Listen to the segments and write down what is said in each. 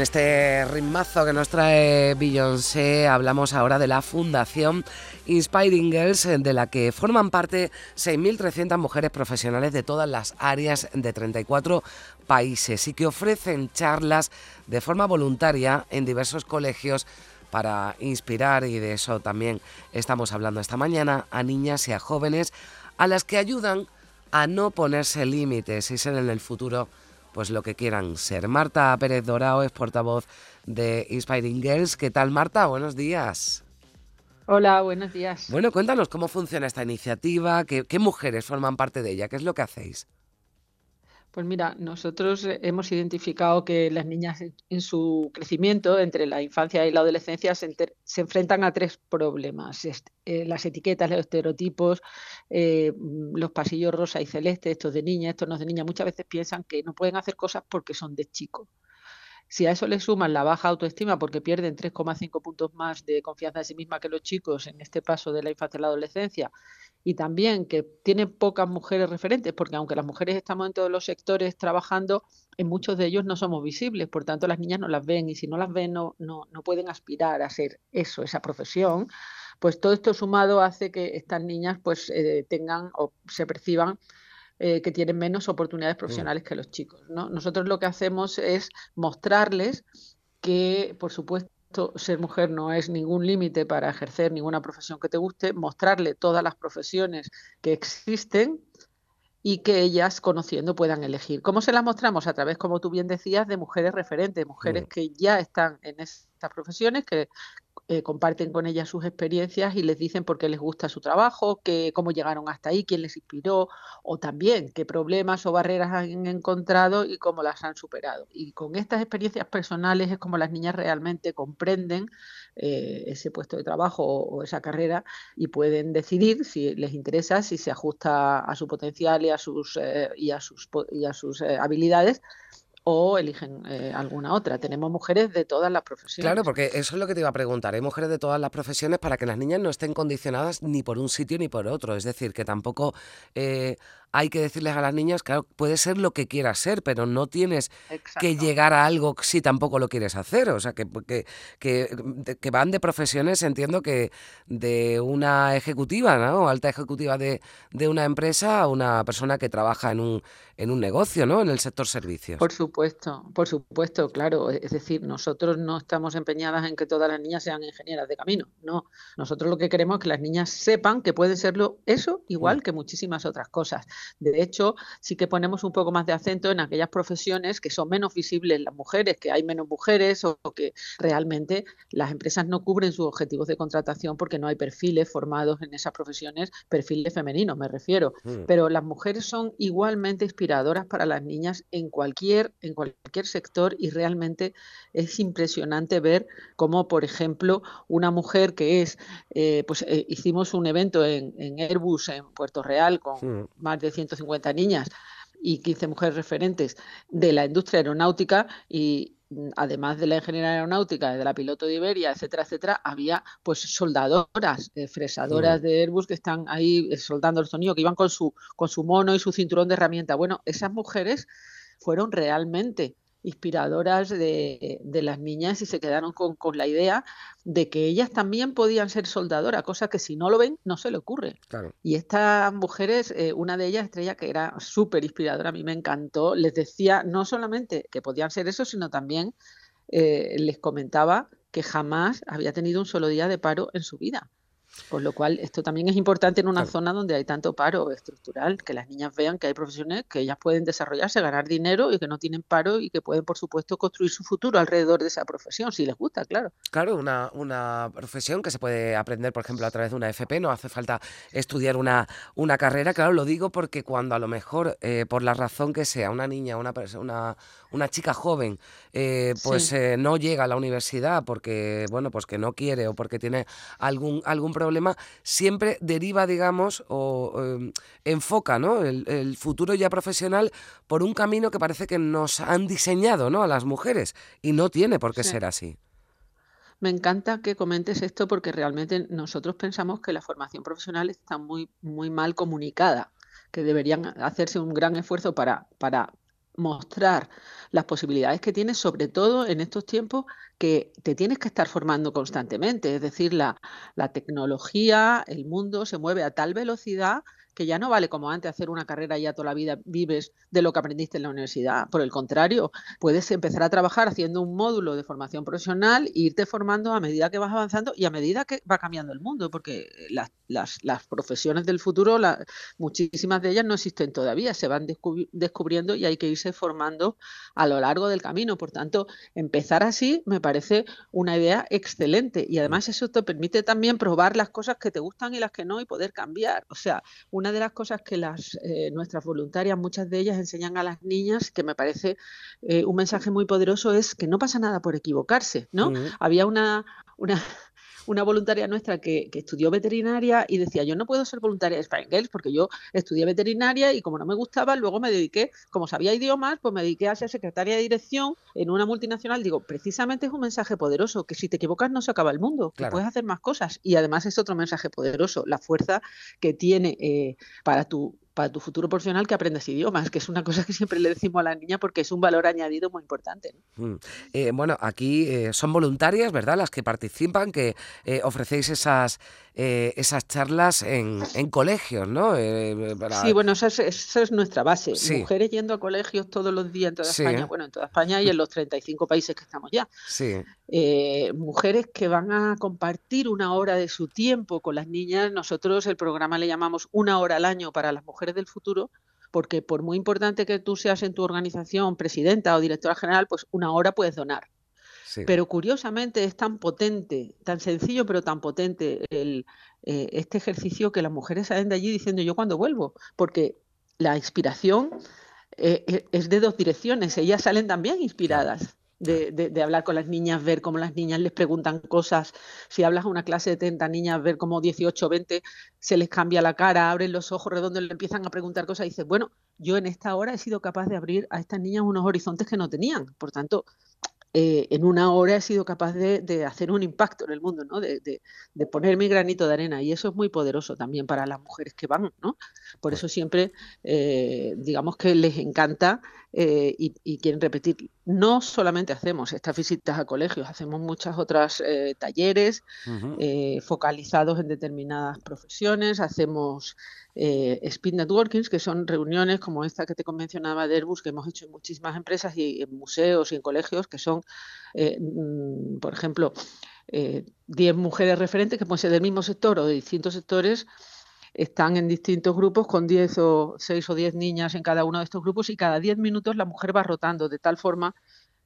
Con este ritmazo que nos trae Beyoncé, hablamos ahora de la Fundación Inspiring Girls, de la que forman parte 6.300 mujeres profesionales de todas las áreas de 34 países y que ofrecen charlas de forma voluntaria en diversos colegios para inspirar, y de eso también estamos hablando esta mañana, a niñas y a jóvenes a las que ayudan a no ponerse límites y ser en el futuro pues lo que quieran ser. Marta Pérez Dorao es portavoz de Inspiring Girls. ¿Qué tal, Marta? Buenos días. Hola, buenos días. Bueno, cuéntanos cómo funciona esta iniciativa, qué, qué mujeres forman parte de ella, qué es lo que hacéis. Pues mira, nosotros hemos identificado que las niñas en su crecimiento entre la infancia y la adolescencia se, enfrentan a tres problemas. Eh, las etiquetas, los estereotipos, eh, los pasillos rosa y celeste, estos de niña, estos no de niña, muchas veces piensan que no pueden hacer cosas porque son de chico. Si a eso le suman la baja autoestima porque pierden 3,5 puntos más de confianza en sí misma que los chicos en este paso de la infancia a la adolescencia y también que tienen pocas mujeres referentes, porque aunque las mujeres estamos en todos los sectores trabajando, en muchos de ellos no somos visibles, por tanto las niñas no las ven y si no las ven no, no, pueden aspirar a ser eso, esa profesión, pues todo esto sumado hace que estas niñas pues eh, tengan o se perciban eh, que tienen menos oportunidades mm. profesionales que los chicos. ¿no? Nosotros lo que hacemos es mostrarles que, por supuesto, ser mujer no es ningún límite para ejercer ninguna profesión que te guste, mostrarle todas las profesiones que existen y que ellas, conociendo, puedan elegir. ¿Cómo se las mostramos? A través, como tú bien decías, de mujeres referentes, mujeres mm. que ya están en estas profesiones, que eh, comparten con ellas sus experiencias y les dicen por qué les gusta su trabajo, cómo llegaron hasta ahí, quién les inspiró, o también qué problemas o barreras han encontrado y cómo las han superado. Y con estas experiencias personales es como las niñas realmente comprenden eh, ese puesto de trabajo o, esa carrera y pueden decidir si les interesa, si se ajusta a su potencial y a sus, eh, y a sus, y a sus habilidades o eligen eh, alguna otra. Tenemos mujeres de todas las profesiones. Claro, porque eso es lo que te iba a preguntar. Hay mujeres de todas las profesiones para que las niñas no estén condicionadas ni por un sitio ni por otro. Es decir, que tampoco eh, hay que decirles a las niñas, claro, puede ser lo que quieras ser, pero no tienes que llegar a algo si tampoco lo quieres hacer. O sea, que, que, que, van de profesiones, entiendo que de una ejecutiva, ¿no? Alta ejecutiva de, de, una empresa a una persona que trabaja en un, en un negocio, ¿no? En el sector servicios. Por supuesto, por supuesto, claro. Es decir, nosotros no estamos empeñadas en que todas las niñas sean ingenieras de camino, no. Nosotros lo que queremos es que las niñas sepan que pueden serlo eso igual mm. que muchísimas otras cosas. De hecho, sí que ponemos un poco más de acento en aquellas profesiones que son menos visibles las mujeres, que hay menos mujeres o que realmente las empresas no cubren sus objetivos de contratación porque no hay perfiles formados en esas profesiones, perfiles femeninos me refiero. Mm. Pero las mujeres son igualmente inspiradoras para las niñas en cualquier, en cualquier sector y realmente es impresionante ver cómo, por ejemplo, una mujer que es, eh, pues eh, hicimos un evento en, Airbus en Puerto Real con más de 150 niñas y 15 mujeres referentes de la industria aeronáutica y mm, además de la ingeniería aeronáutica, de la piloto de Iberia, etcétera, etcétera, había pues soldadoras, eh, fresadoras mm. de Airbus que están ahí eh, soldando el sonido, que iban con su, con su mono y su cinturón de herramienta. Bueno, esas mujeres fueron realmente inspiradoras de, las niñas y se quedaron con, la idea de que ellas también podían ser soldadoras, cosa que si no lo ven no se le ocurre. Y estas mujeres, eh, una de ellas, Estrella, que era súper inspiradora, a mí me encantó, les decía no solamente que podían ser eso, sino también eh, les comentaba que jamás había tenido un solo día de paro en su vida. Con lo cual, esto también es importante en una zona donde hay tanto paro estructural, que las niñas vean que hay profesiones que ellas pueden desarrollarse, ganar dinero y que no tienen paro y que pueden, por supuesto, construir su futuro alrededor de esa profesión, si les gusta, claro. Claro, una, una profesión que se puede aprender, por ejemplo, a través de una FP, no hace falta estudiar una, una carrera, claro, lo digo porque cuando a lo mejor, eh, por la razón que sea, una niña, una, una, una chica joven, eh, pues eh, no llega a la universidad porque, bueno, pues que no quiere o porque tiene algún, algún problema, siempre deriva, digamos, o em, enfoca ¿no? El, futuro ya profesional por un camino que parece que nos han diseñado ¿no? a las mujeres y no tiene por qué ser así. Me encanta que comentes esto porque realmente nosotros pensamos que la formación profesional está muy, muy mal comunicada, que deberían hacerse un gran esfuerzo para, para mostrar las posibilidades que tienes, sobre todo en estos tiempos que te tienes que estar formando constantemente. Es decir, la, la tecnología, el mundo se mueve a tal velocidad que ya no vale como antes hacer una carrera y ya toda la vida vives de lo que aprendiste en la universidad. Por el contrario, puedes empezar a trabajar haciendo un módulo de formación profesional e irte formando a medida que vas avanzando y a medida que va cambiando el mundo, porque las, las, las profesiones del futuro, muchísimas de ellas no existen todavía, se van descubriendo y hay que irse formando a lo largo del camino. Por tanto, empezar así me parece una idea excelente y además eso te permite también probar las cosas que te gustan y las que no y poder cambiar. O sea, una de las cosas que las eh, nuestras voluntarias, muchas de ellas enseñan a las niñas, que me parece eh, un mensaje muy poderoso, es que no pasa nada por equivocarse, ¿no? Había una, una una voluntaria nuestra que, estudió veterinaria y decía, yo no puedo ser voluntaria de Spine porque yo estudié veterinaria y como no me gustaba, luego me dediqué, como sabía idiomas, pues me dediqué a ser secretaria de dirección en una multinacional. Digo, precisamente es un mensaje poderoso, que si te equivocas no se acaba el mundo, que puedes hacer más cosas. Y además es otro mensaje poderoso, la fuerza que tiene eh, para tu para tu futuro profesional que aprendas idiomas, que es una cosa que siempre le decimos a la niña porque es un valor añadido muy importante. Mm. Eh, bueno, aquí eh, son voluntarias, ¿verdad? Las que participan, que eh, ofrecéis esas, esas charlas en, colegios, ¿no? Sí, bueno, esa es, nuestra base. Mujeres yendo a colegios todos los días en toda España, bueno, en toda España y en los 35 países que estamos ya. Sí. mujeres que van a compartir una hora de su tiempo con las niñas. Nosotros el programa le llamamos una hora al año para las mujeres del futuro, porque por muy importante que tú seas en tu organización presidenta o directora general, pues una hora puedes donar. Pero curiosamente es tan potente, tan sencillo pero tan potente el, eh, este ejercicio que las mujeres salen de allí diciendo yo cuando vuelvo, porque la inspiración eh, e, es de dos direcciones, ellas salen también inspiradas de, hablar con las niñas, ver cómo las niñas les preguntan cosas. Si hablas a una clase de 30 niñas, ver cómo 18 o 20 se les cambia la cara, abren los ojos redondos, le empiezan a preguntar cosas y dices, bueno, yo en esta hora he sido capaz de abrir a estas niñas unos horizontes que no tenían. Por tanto, eh, en una hora he sido capaz de, hacer un impacto en el mundo, ¿no? De, poner mi granito de arena y eso es muy poderoso también para las mujeres que van, ¿no? Por eso siempre, eh, digamos que les encanta eh, y, quieren repetir. No solamente hacemos estas visitas a colegios, hacemos muchas otras talleres focalizados en determinadas profesiones, hacemos eh, Speed Networkings, que son reuniones como esta que te convencionaba de Airbus, que hemos hecho en muchísimas empresas y en museos y en colegios, que son, eh, mm, por ejemplo, 10 eh, mujeres referentes que pueden ser del mismo sector o de distintos sectores, están en distintos grupos con 10 o 6 o 10 niñas en cada uno de estos grupos y cada 10 minutos la mujer va rotando de tal forma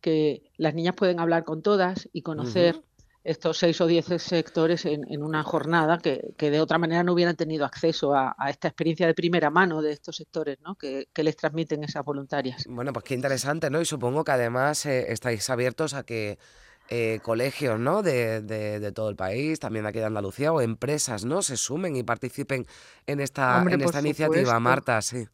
que las niñas pueden hablar con todas y conocer estos seis o diez sectores en, una jornada que, de otra manera no hubieran tenido acceso a, esta experiencia de primera mano de estos sectores ¿no? que, les transmiten esas voluntarias. Bueno, pues qué interesante, ¿no? Y supongo que además eh, estáis abiertos a que eh, colegios ¿no? De, de, todo el país, también aquí de Andalucía, o empresas ¿no? se sumen y participen en esta, en esta iniciativa, Marta, sí.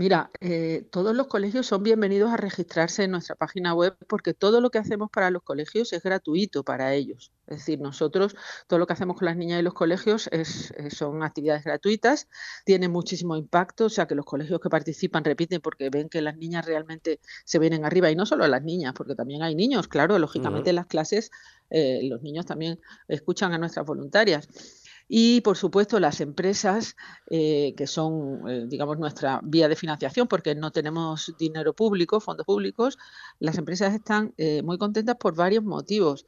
Mira, eh, todos los colegios son bienvenidos a registrarse en nuestra página web porque todo lo que hacemos para los colegios es gratuito para ellos. Es decir, nosotros todo lo que hacemos con las niñas y los colegios es, eh, son actividades gratuitas, tienen muchísimo impacto, o sea que los colegios que participan repiten porque ven que las niñas realmente se vienen arriba y no solo las niñas, porque también hay niños, claro, lógicamente en las clases eh, los niños también escuchan a nuestras voluntarias. Y, por supuesto, las empresas, eh, que son, eh, digamos, nuestra vía de financiación, porque no tenemos dinero público, fondos públicos, las empresas están eh, muy contentas por varios motivos.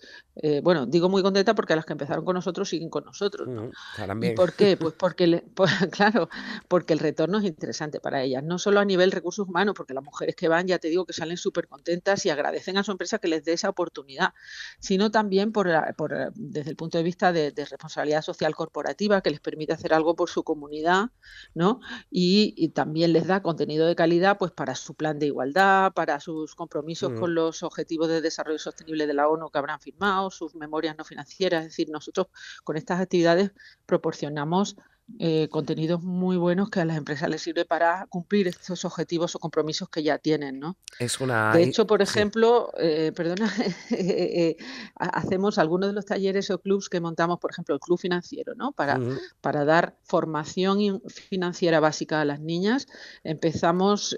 bueno, digo muy contentas porque las que empezaron con nosotros siguen con nosotros. ¿Y por qué? Pues porque, pues, claro, porque el retorno es interesante para ellas, no solo a nivel recursos humanos, porque las mujeres que van, ya te digo, que salen súper contentas y agradecen a su empresa que les dé esa oportunidad, sino también por, desde el punto de vista de, de responsabilidad social corporativa corporativa que les permite hacer algo por su comunidad, ¿no? Y, también les da contenido de calidad pues para su plan de igualdad, para sus compromisos con los objetivos de desarrollo sostenible de la ONU que habrán firmado, sus memorias no financieras, es decir, nosotros con estas actividades proporcionamos eh, contenidos muy buenos que a las empresas les sirve para cumplir estos objetivos o compromisos que ya tienen, ¿no? Es una... De hecho, por ejemplo, eh, perdona, eh, hacemos algunos de los talleres o clubs que montamos, por ejemplo, el club financiero, ¿no? Para, para dar formación financiera básica a las niñas. Empezamos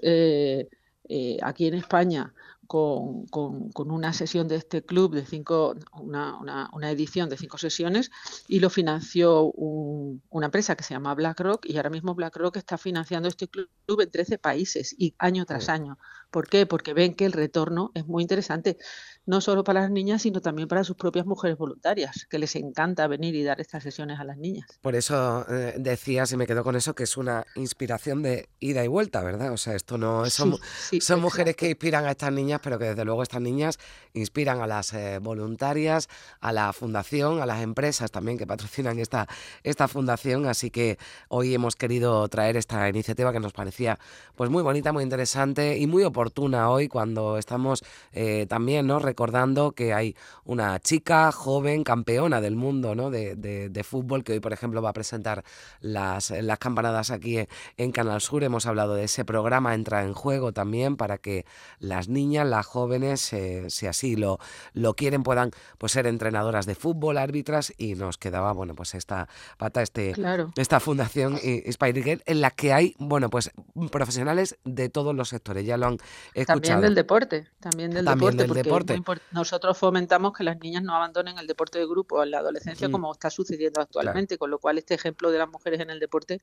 aquí en España con, con, una sesión de este club de cinco, una, una, una edición de cinco sesiones y lo financió una empresa que se llama BlackRock y ahora mismo BlackRock está financiando este club en 13 países y año tras año. ¿Por qué? Porque ven que el retorno es muy interesante no solo para las niñas, sino también para sus propias mujeres voluntarias, que les encanta venir y dar estas sesiones a las niñas. Por eso eh, decías, y me quedo con eso, que es una inspiración de ida y vuelta, ¿verdad? O sea, esto no son, son mujeres que inspiran a estas niñas, pero que desde luego estas niñas inspiran a las eh, voluntarias, a la fundación, a las empresas también que patrocinan esta, esta fundación. Así que hoy hemos querido traer esta iniciativa que nos parecía pues muy bonita, muy interesante y muy oportuna hoy cuando estamos eh, también, ¿no? Recordando que hay una chica joven campeona del mundo ¿no? de, de, fútbol que hoy, por ejemplo, va a presentar las, las campanadas aquí en Canal Sur. Hemos hablado de ese programa Entra en Juego también para que las niñas, las jóvenes, eh, si así lo, lo quieren, puedan pues, ser entrenadoras de fútbol, árbitras y nos quedaba, bueno, pues esta pata, este, esta fundación Inspire en la que hay, bueno, pues profesionales de todos los sectores, ya lo han escuchado. También del deporte, también del deporte, deporte nosotros fomentamos que las niñas no abandonen el deporte de grupo en la adolescencia, como está sucediendo actualmente, con lo cual este ejemplo de las mujeres en el deporte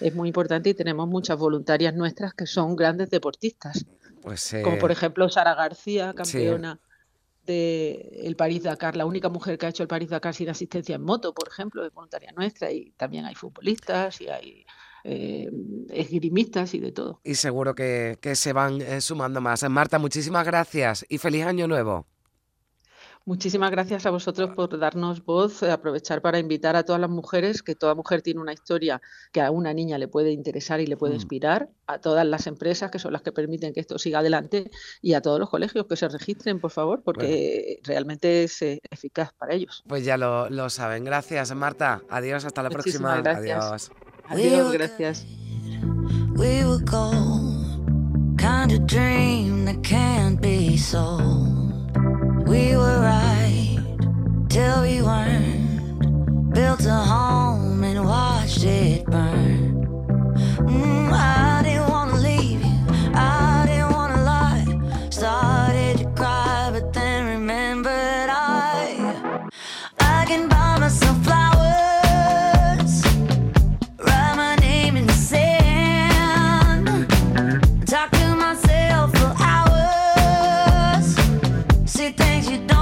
es muy importante y tenemos muchas voluntarias nuestras que son grandes deportistas. Pues, Como por eh, ejemplo Sara García, campeona. del París Dakar, la única mujer que ha hecho el París Dakar sin asistencia en moto, por ejemplo, es voluntaria nuestra, y también hay futbolistas y hay eh, esgrimistas y de todo. Y seguro que, se van eh, sumando más. Marta, muchísimas gracias y feliz año nuevo. Muchísimas gracias a vosotros por darnos voz, aprovechar para invitar a todas las mujeres, que toda mujer tiene una historia que a una niña le puede interesar y le puede mm. inspirar, a todas las empresas que son las que permiten que esto siga adelante y a todos los colegios que se registren, por favor, porque realmente es eh, eficaz para ellos. Pues ya lo, saben. Gracias, Marta. Adiós, hasta la próxima. Adiós. We were gold, kind of dream that can't be sold. We were right till we weren't. Built a home and watched it you don't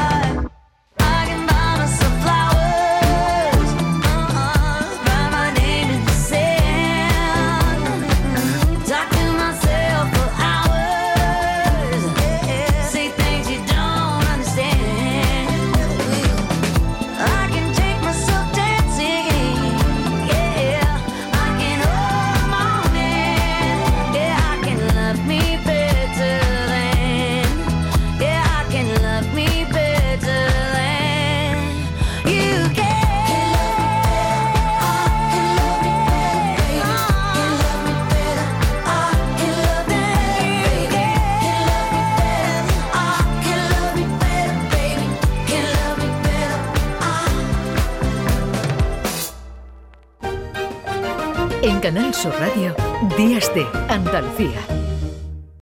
Radio, Días de Andalucía.